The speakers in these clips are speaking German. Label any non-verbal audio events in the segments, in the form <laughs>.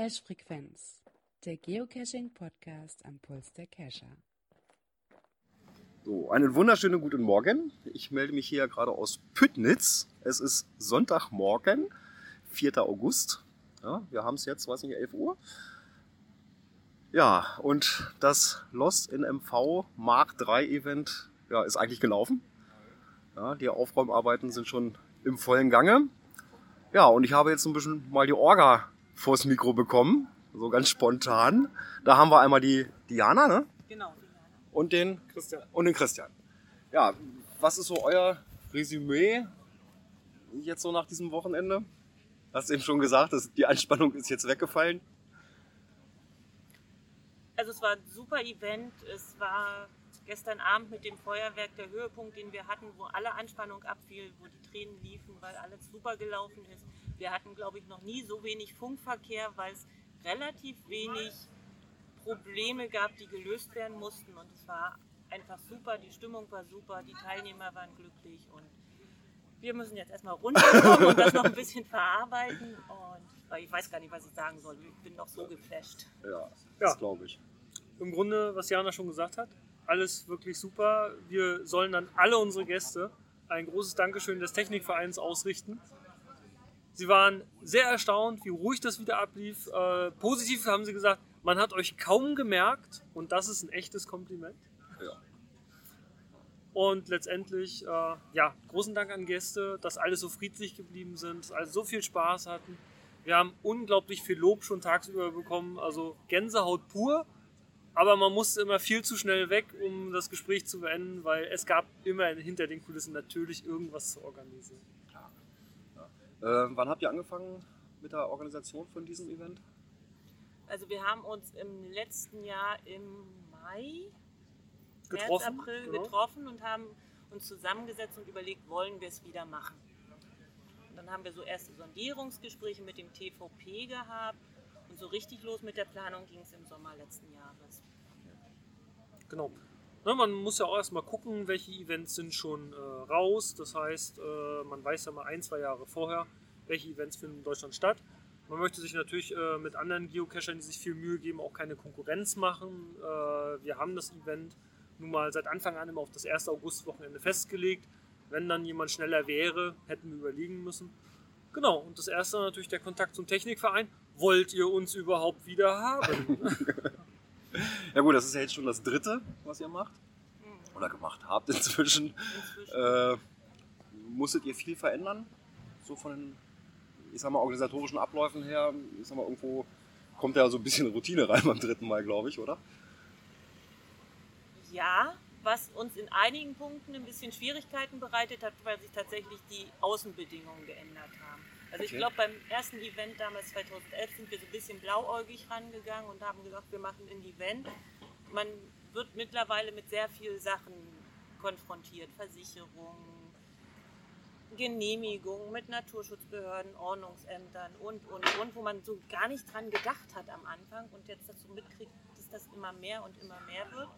Cache-Frequenz, der Geocaching-Podcast am Puls der Cacher. So, einen wunderschönen guten Morgen. Ich melde mich hier gerade aus Püttnitz. Es ist Sonntagmorgen, 4. August. Ja, wir haben es jetzt, weiß nicht, 11 Uhr. Ja, und das Lost in MV Mark 3 Event ja, ist eigentlich gelaufen. Ja, die Aufräumarbeiten sind schon im vollen Gange. Ja, und ich habe jetzt ein bisschen mal die Orga vors Mikro bekommen, so ganz spontan. Da haben wir einmal die Diana, ne? Genau. Und den Christian. Und den Christian. Ja, was ist so euer Resümee jetzt so nach diesem Wochenende? Hast du eben schon gesagt, dass die Anspannung ist jetzt weggefallen. Also es war ein super Event. Es war gestern Abend mit dem Feuerwerk der Höhepunkt, den wir hatten, wo alle Anspannung abfiel, wo die Tränen liefen, weil alles super gelaufen ist. Wir hatten, glaube ich, noch nie so wenig Funkverkehr, weil es relativ wenig Probleme gab, die gelöst werden mussten. Und es war einfach super, die Stimmung war super, die Teilnehmer waren glücklich und wir müssen jetzt erstmal runterkommen und das noch ein bisschen verarbeiten. Und ich weiß gar nicht, was ich sagen soll. Ich bin noch so geflasht. Ja, das ja. glaube ich. Im Grunde, was Jana schon gesagt hat, alles wirklich super. Wir sollen dann alle unsere Gäste ein großes Dankeschön des Technikvereins ausrichten. Sie waren sehr erstaunt, wie ruhig das wieder ablief. Äh, positiv haben sie gesagt, man hat euch kaum gemerkt und das ist ein echtes Kompliment. Ja. Und letztendlich, äh, ja, großen Dank an Gäste, dass alle so friedlich geblieben sind, dass alle so viel Spaß hatten. Wir haben unglaublich viel Lob schon tagsüber bekommen, also Gänsehaut pur. Aber man musste immer viel zu schnell weg, um das Gespräch zu beenden, weil es gab immer hinter den Kulissen natürlich irgendwas zu organisieren. Ja. Ja. Äh, wann habt ihr angefangen mit der Organisation von diesem Event? Also wir haben uns im letzten Jahr im Mai, getroffen, März, April genau. getroffen und haben uns zusammengesetzt und überlegt, wollen wir es wieder machen. Und dann haben wir so erste Sondierungsgespräche mit dem TVP gehabt und so richtig los mit der Planung ging es im Sommer letzten Jahres. Genau. Na, man muss ja auch erstmal gucken, welche Events sind schon äh, raus. Das heißt, äh, man weiß ja mal ein, zwei Jahre vorher, welche Events finden in Deutschland statt. Man möchte sich natürlich äh, mit anderen Geocachern, die sich viel Mühe geben, auch keine Konkurrenz machen. Äh, wir haben das Event nun mal seit Anfang an immer auf das 1. August-Wochenende festgelegt. Wenn dann jemand schneller wäre, hätten wir überlegen müssen. Genau, und das erste natürlich der Kontakt zum Technikverein. Wollt ihr uns überhaupt wieder haben? <laughs> <laughs> <laughs> ja gut, das ist ja jetzt schon das dritte, was ihr macht. Mhm. Oder gemacht habt inzwischen. Inzwischen. Äh, musstet ihr viel verändern? So von den, ich sag mal, organisatorischen Abläufen her? Ich sag mal, irgendwo kommt ja so ein bisschen Routine rein beim dritten Mal, glaube ich, oder? Ja, was uns in einigen Punkten ein bisschen Schwierigkeiten bereitet hat, weil sich tatsächlich die Außenbedingungen geändert haben. Also ich glaube, beim ersten Event damals 2011 sind wir so ein bisschen blauäugig rangegangen und haben gesagt, wir machen ein Event. Man wird mittlerweile mit sehr vielen Sachen konfrontiert. Versicherungen, Genehmigungen mit Naturschutzbehörden, Ordnungsämtern und, und, und, wo man so gar nicht dran gedacht hat am Anfang und jetzt dazu mitkriegt, dass das immer mehr und immer mehr wird.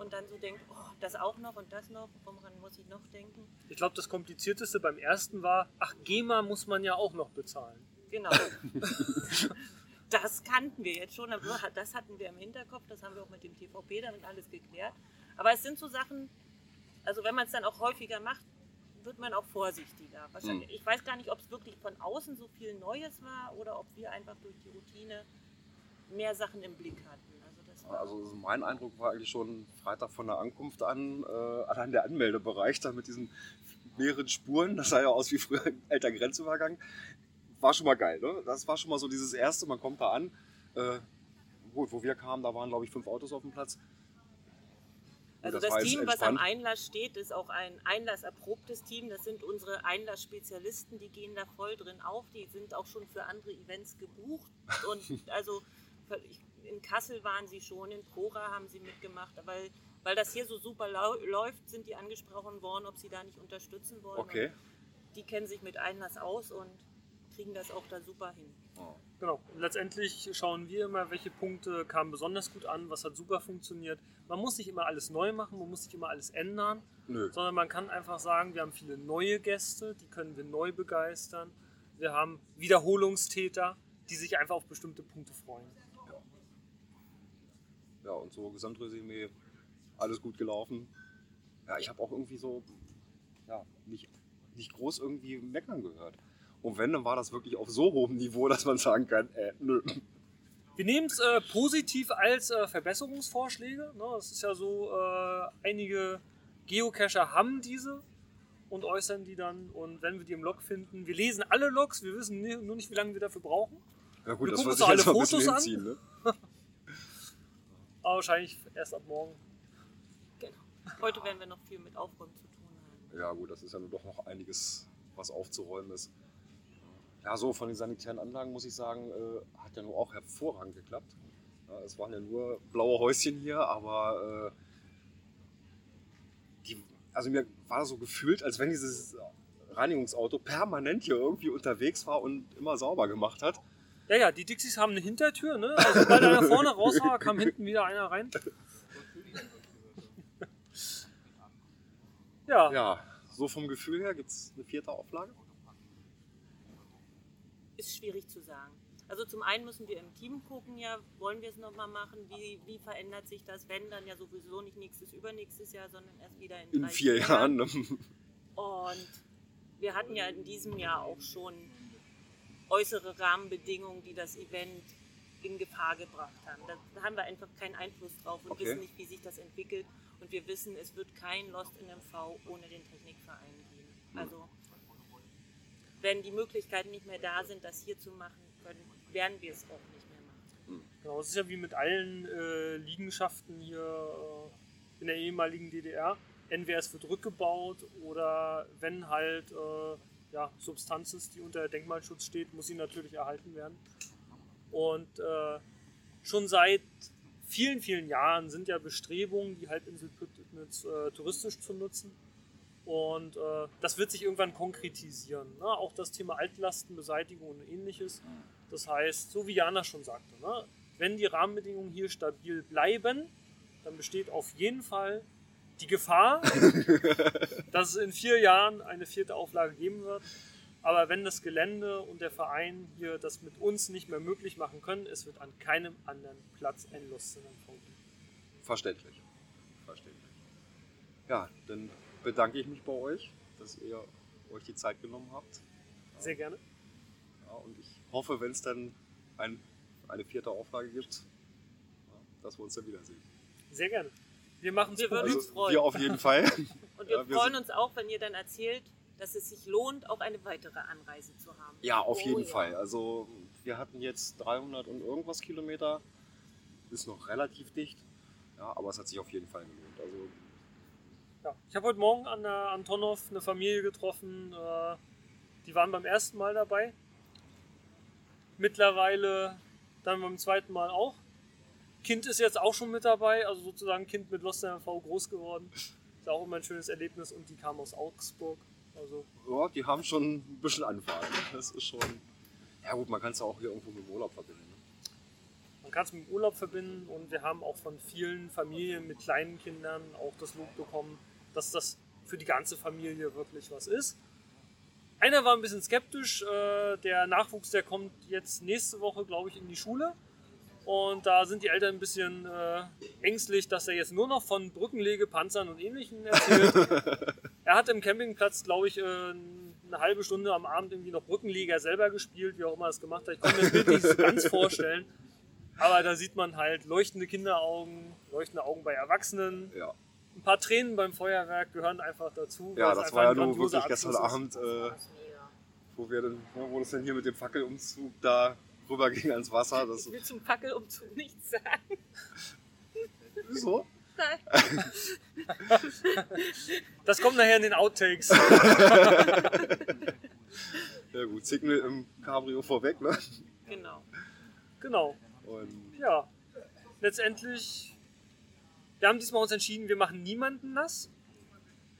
Und dann so denkt, oh, das auch noch und das noch, woran muss ich noch denken? Ich glaube, das Komplizierteste beim ersten war, ach, GEMA muss man ja auch noch bezahlen. Genau. <laughs> das kannten wir jetzt schon, aber das hatten wir im Hinterkopf, das haben wir auch mit dem TVP damit alles geklärt. Aber es sind so Sachen, also wenn man es dann auch häufiger macht, wird man auch vorsichtiger. Hm. Ich weiß gar nicht, ob es wirklich von außen so viel Neues war oder ob wir einfach durch die Routine mehr Sachen im Blick hatten. Also mein Eindruck war eigentlich schon Freitag von der Ankunft an, äh, allein der Anmeldebereich da mit diesen mehreren Spuren, das sah ja aus wie früher ein alter Grenzübergang, war schon mal geil. Ne? Das war schon mal so dieses erste, man kommt da an. Äh, gut, wo wir kamen, da waren glaube ich fünf Autos auf dem Platz. Also das das, Team, was am. Einlass steht, ist auch ein einlasserprobtes Team. Das sind unsere Einlassspezialisten, die gehen da voll drin auf. Die sind auch schon für andere Events gebucht. Und <laughs> also ich- in Kassel waren sie schon, in Prora haben sie mitgemacht. Weil, weil das hier so super läuft, sind die angesprochen worden, ob sie da nicht unterstützen wollen. Okay. Und die kennen sich mit Einlass aus und kriegen das auch da super hin. Oh. Genau. Und letztendlich schauen wir immer, welche Punkte kamen besonders gut an, was hat super funktioniert. Man muss nicht immer alles neu machen, man muss nicht immer alles ändern, Nö. sondern man kann einfach sagen, wir haben viele neue Gäste, die können wir neu begeistern. Wir haben Wiederholungstäter, die sich einfach auf bestimmte Punkte freuen. Ja, und so Gesamtresümee, alles gut gelaufen. Ja, ich habe auch irgendwie so, ja, nicht, nicht groß irgendwie meckern gehört. Und wenn, dann war das wirklich auf so hohem Niveau, dass man sagen kann, äh, nö. Wir nehmen es äh, positiv als äh, Verbesserungsvorschläge. Ne? Es ist ja so, äh, einige Geocacher haben diese und äußern die dann. Und wenn wir die im Log finden, wir lesen alle Logs, wir wissen nur nicht, wie lange wir dafür brauchen. Ja gut, Wir das gucken uns alle Fotos an. Ne? <laughs> Aber wahrscheinlich erst ab morgen. Genau. Heute werden wir noch viel mit Aufräumen zu tun haben. Ja gut, das ist ja nur doch noch einiges, was aufzuräumen ist. Ja, so von den sanitären Anlagen muss ich sagen, äh, hat ja nur auch hervorragend geklappt. Ja, es waren ja nur blaue Häuschen hier, aber äh, die, also mir war so gefühlt, als wenn dieses Reinigungsauto permanent hier irgendwie unterwegs war und immer sauber gemacht hat. Ja, ja, die Dixies haben eine Hintertür, ne? Also sobald einer vorne raus war, kam hinten wieder einer rein. Ja, Ja, so vom Gefühl her gibt es eine vierte Auflage. Ist schwierig zu sagen. Also zum einen müssen wir im Team gucken, ja, wollen wir es nochmal machen? Wie, wie verändert sich das, wenn dann ja sowieso nicht nächstes, übernächstes Jahr, sondern erst wieder in, In drei, vier Jahren. Ne? Und wir hatten ja in diesem Jahr auch schon äußere Rahmenbedingungen, die das Event in Gefahr gebracht haben. Da, haben wir einfach keinen Einfluss drauf und Okay. wissen nicht, wie sich das entwickelt. Und wir wissen, es wird kein Lost in MV ohne den Technikverein geben. Also wenn die Möglichkeiten nicht mehr da sind, das hier zu machen können, werden wir es auch nicht mehr machen. genau. Es ist ja wie mit allen äh, Liegenschaften hier äh, in der ehemaligen DDR. Entweder es wird rückgebaut oder wenn halt äh, ja, Substanz ist, die unter Denkmalschutz steht, muss sie natürlich erhalten werden. Und äh, schon seit vielen, vielen Jahren sind ja Bestrebungen, die Halbinsel Püttnitz äh, touristisch zu nutzen. Und äh, das wird sich irgendwann konkretisieren. Ne? Auch das Thema Altlastenbeseitigung und ähnliches. Das heißt, so wie Jana schon sagte, ne? wenn die Rahmenbedingungen hier stabil bleiben, dann besteht auf jeden Fall die Gefahr, <laughs> dass es in vier Jahren eine vierte Auflage geben wird. Aber wenn das Gelände und der Verein hier das mit uns nicht mehr möglich machen können, es wird an keinem anderen Platz ein Lust in MV geben. Verständlich. Verständlich. Ja, dann bedanke ich mich bei euch, dass ihr euch die Zeit genommen habt. Sehr gerne. Ja, und ich hoffe, wenn es dann ein, eine vierte Auflage gibt, dass wir uns dann wiedersehen. Sehr gerne. Wir machen es Wir würden Also uns freuen. wir auf jeden Fall. <laughs> Und wir Ja, wir freuen uns auch, wenn ihr dann erzählt, dass es sich lohnt, auch eine weitere Anreise zu haben. Ja, auf Oh jeden ja. Fall. Also wir hatten jetzt 300 und irgendwas Kilometer. Ist noch relativ dicht. Ja, aber es hat sich auf jeden Fall gelohnt. Also Ja. Ich habe heute Morgen an der Antonov eine Familie getroffen, äh, die waren beim ersten Mal dabei. Mittlerweile dann beim zweiten Mal auch. Kind ist jetzt auch schon mit dabei, also sozusagen Kind mit Lost MV groß geworden. Ist auch immer ein schönes Erlebnis und die kam aus Augsburg. Also ja, die haben schon ein bisschen Anfahrt. Das ist schon. Ja gut, man kann es auch hier irgendwo mit dem Urlaub verbinden. Ne? man kann es mit dem Urlaub verbinden und wir haben auch von vielen Familien mit kleinen Kindern auch das Lob bekommen, dass das für die ganze Familie wirklich was ist. Einer war ein bisschen skeptisch, äh, der Nachwuchs, der kommt jetzt nächste Woche, glaube ich, in die Schule. Und da sind die Eltern ein bisschen äh, ängstlich, dass er jetzt nur noch von Brückenlege, Panzern und Ähnlichem erzählt. <laughs> er hat im Campingplatz, glaube ich, äh, eine halbe Stunde am Abend irgendwie noch Brückenleger selber gespielt, wie auch immer er es gemacht hat. Ich kann mir das Bild nicht so ganz vorstellen. Aber da sieht man halt leuchtende Kinderaugen, leuchtende Augen bei Erwachsenen. Ja. Ein paar Tränen beim Feuerwerk gehören einfach dazu. Ja, das war ja nur wirklich gestern. Abend, äh, wo wir dann, ne, wo das dann hier mit dem Fackelumzug da rüber ging ans Wasser. Das, Ich will zum Fackelumzug nichts sagen. wieso? Nein. Das kommt nachher in den Outtakes. <laughs> Ja gut, Signal im Cabrio vorweg, ne? Genau. genau. Und Ja. Letztendlich, wir haben diesmal uns entschieden, wir machen niemanden nass.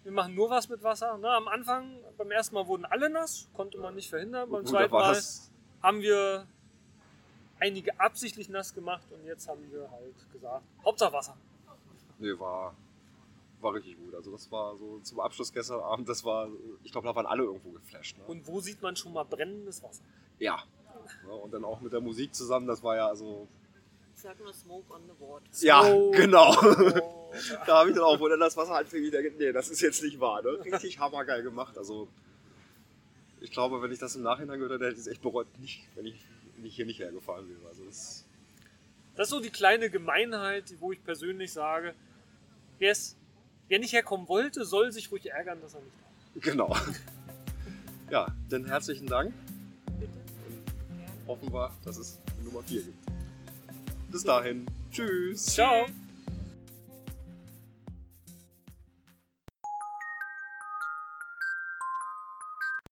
Wir machen nur was mit Wasser. Ne, am Anfang, beim ersten Mal wurden alle nass, konnte man nicht verhindern. Beim zweiten Mal haben wir einige absichtlich nass gemacht und jetzt haben wir halt gesagt, Hauptsache Wasser. Nee, war, war richtig gut. Also das war so zum Abschluss gestern Abend, das war, ich glaube, da waren alle irgendwo geflasht. Ne? Und wo sieht man schon mal brennendes Wasser? ja, Ja, und dann auch mit der Musik zusammen, das war ja also. Ich sag nur Smoke on the Water. Ja, Oh. genau. Oh, <laughs> da habe ich dann auch, wo dann das Wasser anfing, ich denke, nee, das ist jetzt nicht wahr. Ne? Richtig hammergeil gemacht. Also, ich glaube, wenn ich das im Nachhinein gehört hätte, hätte ich es echt bereut, nicht, wenn ich, ich hier nicht hergefahren wäre. Also, das, Das ist so die kleine Gemeinheit, wo ich persönlich sage, wer's, wer nicht herkommen wollte, soll sich ruhig ärgern, dass er nicht da genau. <laughs> Ja, dann herzlichen Dank. Bitte. Hoffen wir, dass es Nummer 4 gibt. Bis dahin. Tschüss. Ciao!